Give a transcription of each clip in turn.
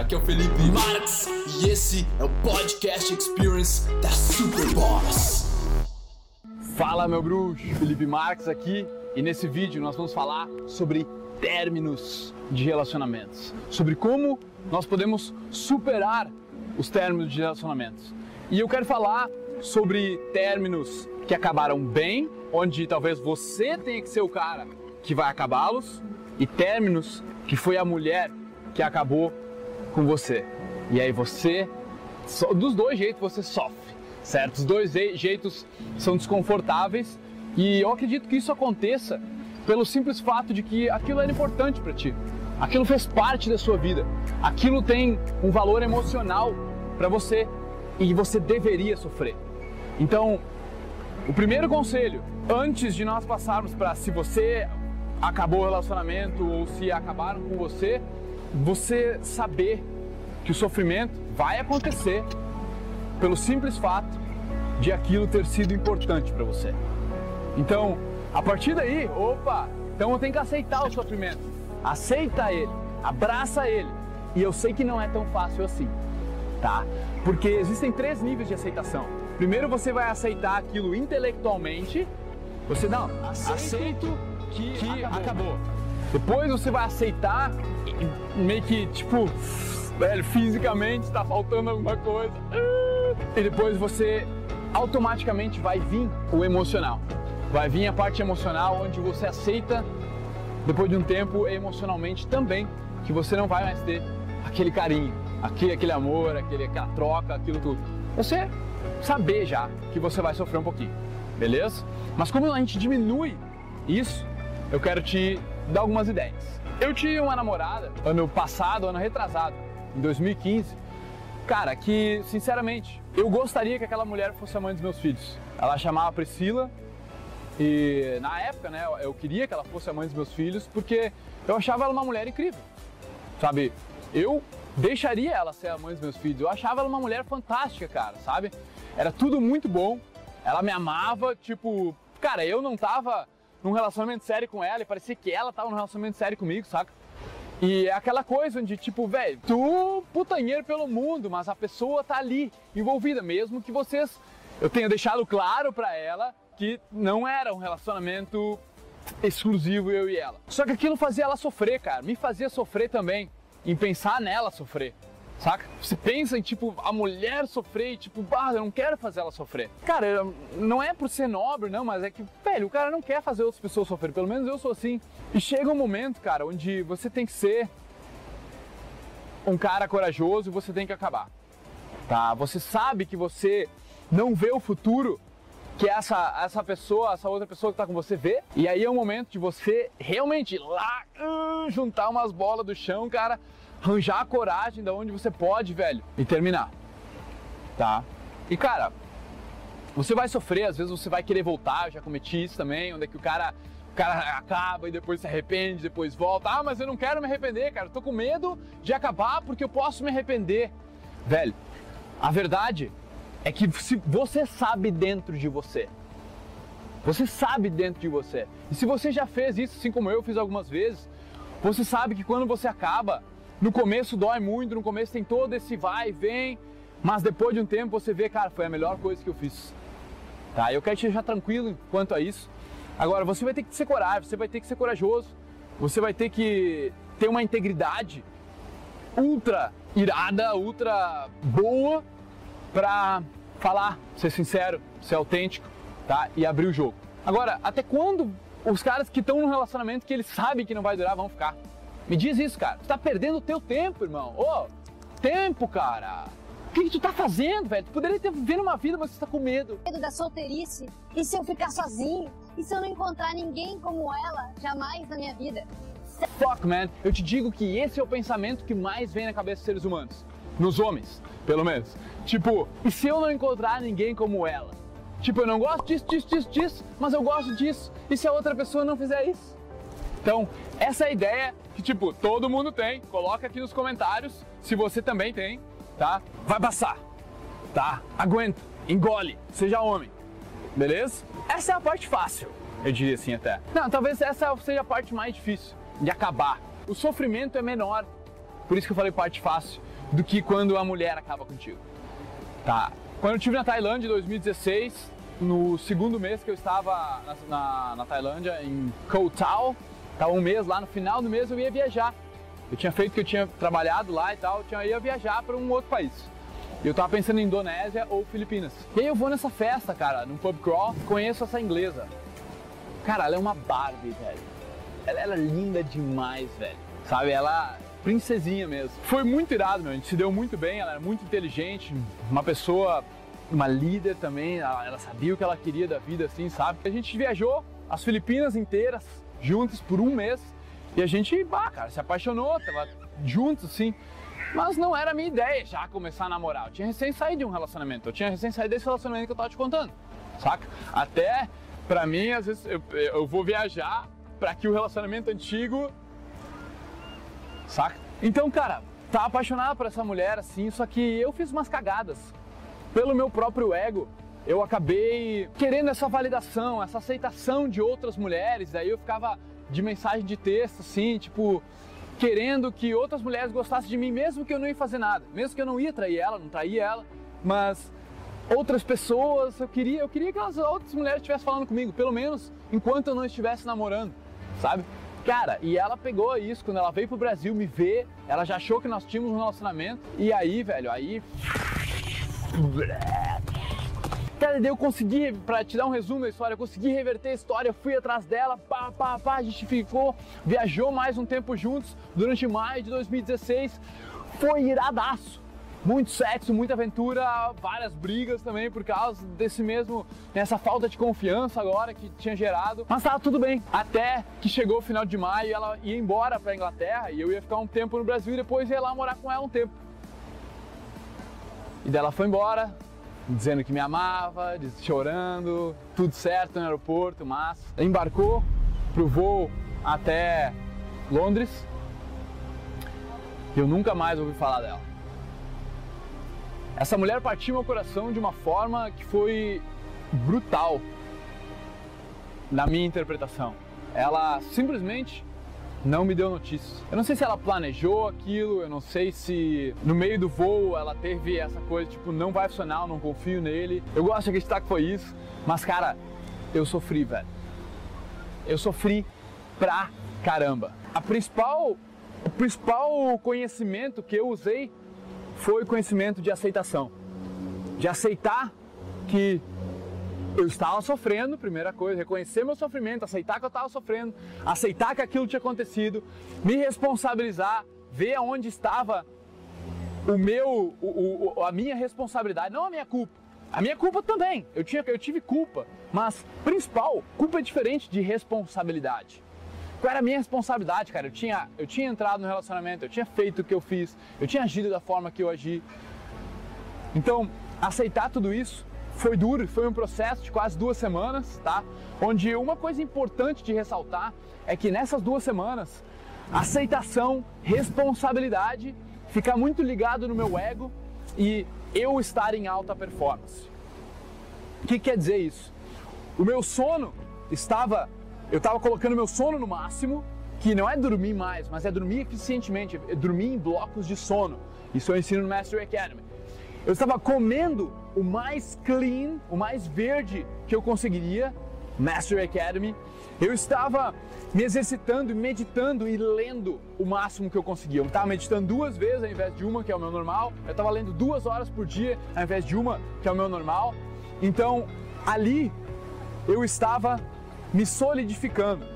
aqui é o Felipe Marx e esse é o Podcast Experience da Superboss. Fala meu bruxo, Felipe Marx aqui e nesse vídeo nós vamos falar sobre términos de relacionamentos, sobre como nós podemos superar os términos de relacionamentos. E eu quero falar sobre términos que acabaram bem, onde talvez você tenha que ser o cara que vai acabá-los, e términos que foi a mulher que acabou com você. E aí você, dos dois jeitos você sofre, certo? Os dois jeitos são desconfortáveis e eu acredito que isso aconteça pelo simples fato de que aquilo era importante para ti. Aquilo fez parte da sua vida. Aquilo tem um valor emocional para você e você deveria sofrer. Então, o primeiro conselho, antes de nós passarmos para se você acabou o relacionamento ou se acabaram com você, você saber que o sofrimento vai acontecer pelo simples fato de aquilo ter sido importante para você. Então, a partir daí, opa, então eu tenho que aceitar o sofrimento. Aceita ele, abraça ele. E eu sei que não é tão fácil assim, tá? Porque existem três níveis de aceitação. Primeiro você vai aceitar aquilo intelectualmente. Você não, aceito, aceito que, que acabou. acabou. Depois você vai aceitar meio que tipo, velho, fisicamente está faltando alguma coisa. E depois você automaticamente vai vir o emocional. Vai vir a parte emocional onde você aceita depois de um tempo emocionalmente também que você não vai mais ter aquele carinho, aquele, aquele amor, aquele, aquela troca, aquilo tudo. Você saber já que você vai sofrer um pouquinho, beleza? Mas como a gente diminui isso, eu quero te dar algumas ideias. Eu tive uma namorada ano passado, ano retrasado, em 2015, cara, que sinceramente eu gostaria que aquela mulher fosse a mãe dos meus filhos. Ela chamava Priscila e na época, né, eu queria que ela fosse a mãe dos meus filhos porque eu achava ela uma mulher incrível. Sabe? Eu deixaria ela ser a mãe dos meus filhos. Eu achava ela uma mulher fantástica, cara, sabe? Era tudo muito bom. Ela me amava, tipo, cara, eu não tava num relacionamento sério com ela e parecia que ela tava num relacionamento sério comigo, saca? E é aquela coisa onde, tipo, velho, tu putanheiro pelo mundo, mas a pessoa tá ali, envolvida, mesmo que vocês. Eu tenha deixado claro para ela que não era um relacionamento exclusivo eu e ela. Só que aquilo fazia ela sofrer, cara, me fazia sofrer também, em pensar nela sofrer saca? Você pensa em, tipo, a mulher sofrer e, tipo, bah, eu não quero fazer ela sofrer. Cara, não é por ser nobre, não, mas é que, velho, o cara não quer fazer outras pessoas sofrer. Pelo menos eu sou assim. E chega um momento, cara, onde você tem que ser um cara corajoso e você tem que acabar. Tá? Você sabe que você não vê o futuro que essa, essa pessoa, essa outra pessoa que tá com você vê. E aí é o momento de você realmente lá uh, juntar umas bolas do chão, cara, arranjar a coragem da onde você pode, velho, e terminar. Tá? E cara, você vai sofrer, às vezes você vai querer voltar, já cometi isso também, onde é que o cara, o cara acaba e depois se arrepende, depois volta. Ah, mas eu não quero me arrepender, cara, eu tô com medo de acabar porque eu posso me arrepender. Velho, a verdade é que se você sabe dentro de você, você sabe dentro de você. E se você já fez isso, assim como eu fiz algumas vezes, você sabe que quando você acaba, no começo dói muito, no começo tem todo esse vai e vem, mas depois de um tempo você vê, cara, foi a melhor coisa que eu fiz. Tá? Eu quero te deixar tranquilo quanto a isso. Agora, você vai ter que ser coragem, você vai ter que ser corajoso, você vai ter que ter uma integridade ultra irada, ultra boa para falar, ser sincero, ser autêntico, tá? E abrir o jogo. Agora, até quando os caras que estão num relacionamento que eles sabem que não vai durar vão ficar? Me diz isso, cara. Tu tá perdendo o teu tempo, irmão. Ô, oh, tempo, cara. O que, que, tu tá fazendo, velho? Tu poderia ter vivendo uma vida, mas você tá com medo. Medo da solteirice. E se eu ficar sozinho? E se eu não encontrar ninguém como ela jamais na minha vida? Fuck, man. Eu te digo que esse é o pensamento que mais vem na cabeça dos seres humanos. Nos homens, pelo menos. Tipo, e se eu não encontrar ninguém como ela? Tipo, eu não gosto disso, disso, disso, disso, mas eu gosto disso. E se a outra pessoa não fizer isso? Então, essa é a ideia que, tipo, todo mundo tem. Coloca aqui nos comentários se você também tem, tá? Vai passar, tá? Aguenta, engole, seja homem, beleza? Essa é a parte fácil, eu diria assim até. Não, talvez essa seja a parte mais difícil de acabar. O sofrimento é menor, por isso que eu falei parte fácil, do que quando a mulher acaba contigo. Tá. Quando eu estive na Tailândia em 2016, no segundo mês que eu estava na, na, na Tailândia, em Koh Tao, estava um mês lá, no final do mês eu ia viajar. Eu tinha feito que eu tinha trabalhado lá e tal, eu ia viajar para um outro país. Eu tava pensando em Indonésia ou Filipinas. E aí eu vou nessa festa, cara, num pub crawl, conheço essa inglesa. Cara, ela é uma Barbie, velho. Ela, ela é linda demais, velho. Sabe, ela princesinha mesmo. Foi muito irado, meu. A gente se deu muito bem, ela era muito inteligente, uma pessoa, uma líder também, ela sabia o que ela queria da vida, assim, sabe? A gente viajou as Filipinas inteiras, juntos, por um mês. E a gente, bah, cara, se apaixonou, tava juntos, assim. Mas não era a minha ideia já começar a namorar. Eu tinha recém saído de um relacionamento. Eu tinha recém saído desse relacionamento que eu tava te contando. Saca? Até, pra mim, às vezes eu, eu vou viajar para que o relacionamento antigo. Saca? Então, cara, tava apaixonado por essa mulher assim, só que eu fiz umas cagadas. Pelo meu próprio ego, eu acabei querendo essa validação, essa aceitação de outras mulheres. Daí eu ficava de mensagem de texto, assim, tipo, querendo que outras mulheres gostassem de mim, mesmo que eu não ia fazer nada, mesmo que eu não ia trair ela, não traía ela, mas outras pessoas, eu queria, eu queria que as outras mulheres estivessem falando comigo, pelo menos enquanto eu não estivesse namorando, sabe? Cara, e ela pegou isso quando ela veio pro Brasil me ver, ela já achou que nós tínhamos um relacionamento, e aí, velho, aí Cara, eu consegui, pra te dar um resumo da história, eu consegui reverter a história, fui atrás dela, pá, pá, pá, a gente ficou, viajou mais um tempo juntos durante maio de 2016. Foi iradaço. Muito sexo, muita aventura, várias brigas também por causa desse mesmo, nessa falta de confiança agora que tinha gerado. Mas tava tudo bem. Até que chegou o final de maio e ela ia embora pra Inglaterra e eu ia ficar um tempo no Brasil e depois ia lá morar com ela um tempo. E dela foi embora, dizendo que me amava, chorando, tudo certo no aeroporto, mas embarcou pro voo até Londres eu nunca mais ouvi falar dela. Essa mulher partiu meu coração de uma forma que foi brutal na minha interpretação. Ela simplesmente não me deu notícias. Eu não sei se ela planejou aquilo, eu não sei se no meio do voo ela teve essa coisa, tipo, não vai funcionar, eu não confio nele. Eu gosto de acreditar que foi isso, mas cara, eu sofri, velho. Eu sofri pra caramba. A principal, o principal conhecimento que eu usei foi o conhecimento de aceitação. De aceitar que eu estava sofrendo, primeira coisa, reconhecer meu sofrimento, aceitar que eu estava sofrendo, aceitar que aquilo tinha acontecido, me responsabilizar, ver aonde estava o meu, o, o, a minha responsabilidade, não a minha culpa. A minha culpa também, eu, tinha, eu tive culpa, mas principal, culpa é diferente de responsabilidade. Qual era a minha responsabilidade, cara? Eu tinha, eu tinha entrado no relacionamento, eu tinha feito o que eu fiz, eu tinha agido da forma que eu agi. Então, aceitar tudo isso foi duro, foi um processo de quase duas semanas, tá? Onde uma coisa importante de ressaltar é que nessas duas semanas, aceitação, responsabilidade, ficar muito ligado no meu ego e eu estar em alta performance. O que quer dizer isso? O meu sono estava, eu estava colocando meu sono no máximo, que não é dormir mais, mas é dormir eficientemente, é dormir em blocos de sono. Isso eu ensino no Mastery Academy. Eu estava comendo o mais clean, o mais verde que eu conseguiria, Master Academy. Eu estava me exercitando, meditando e lendo o máximo que eu conseguia. Eu estava meditando duas vezes ao invés de uma, que é o meu normal. Eu estava lendo duas horas por dia ao invés de uma, que é o meu normal. Então, ali eu estava me solidificando.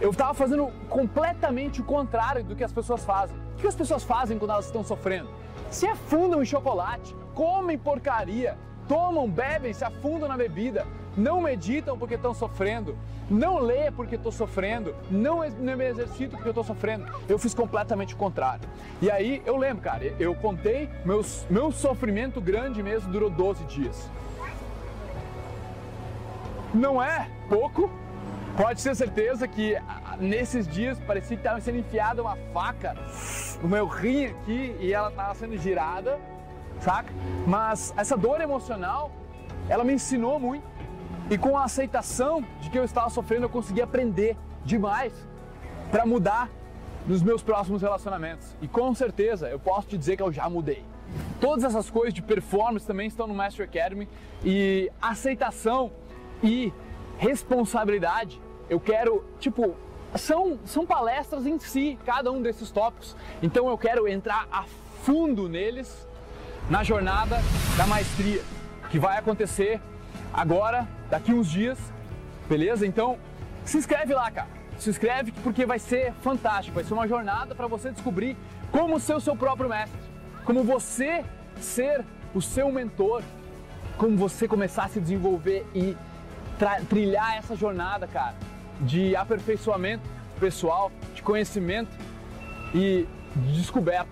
Eu estava fazendo completamente o contrário do que as pessoas fazem. O que as pessoas fazem quando elas estão sofrendo? Se afundam em chocolate, comem porcaria, tomam, bebem, se afundam na bebida, não meditam porque estão sofrendo, não lê porque estou sofrendo, não, não me exercito porque estou sofrendo. Eu fiz completamente o contrário. E aí eu lembro, cara, eu contei, meus, meu sofrimento grande mesmo durou 12 dias. Não é pouco, pode ter certeza que nesses dias parecia que estava sendo enfiada uma faca no meu rim aqui e ela estava sendo girada saca? Mas essa dor emocional, ela me ensinou muito. E com a aceitação de que eu estava sofrendo, eu consegui aprender demais para mudar nos meus próximos relacionamentos. E com certeza eu posso te dizer que eu já mudei. Todas essas coisas de performance também estão no Master Academy e aceitação e responsabilidade. Eu quero, tipo, são, são palestras em si, cada um desses tópicos. Então eu quero entrar a fundo neles na jornada da maestria, que vai acontecer agora, daqui uns dias, beleza? Então se inscreve lá, cara. Se inscreve porque vai ser fantástico, vai ser uma jornada para você descobrir como ser o seu próprio mestre, como você ser o seu mentor, como você começar a se desenvolver e trilhar essa jornada, cara, de aperfeiçoamento pessoal, de conhecimento e de descoberta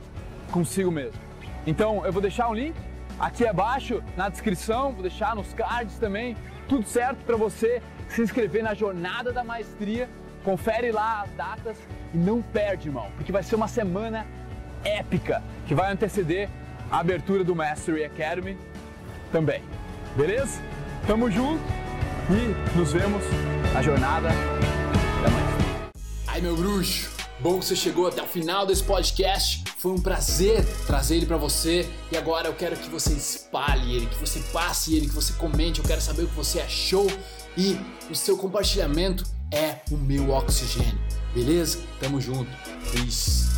consigo mesmo. Então, eu vou deixar um link aqui abaixo na descrição, vou deixar nos cards também, tudo certo para você se inscrever na jornada da maestria. Confere lá as datas e não perde, irmão, porque vai ser uma semana épica que vai anteceder a abertura do Mastery Academy também. Beleza? Tamo junto e nos vemos na jornada da maestria. Ai, meu bruxo, bom que você chegou até o final desse podcast. Foi um prazer trazer ele para você e agora eu quero que você espalhe ele, que você passe ele, que você comente. Eu quero saber o que você achou e o seu compartilhamento é o meu oxigênio. Beleza? Tamo junto. Peace.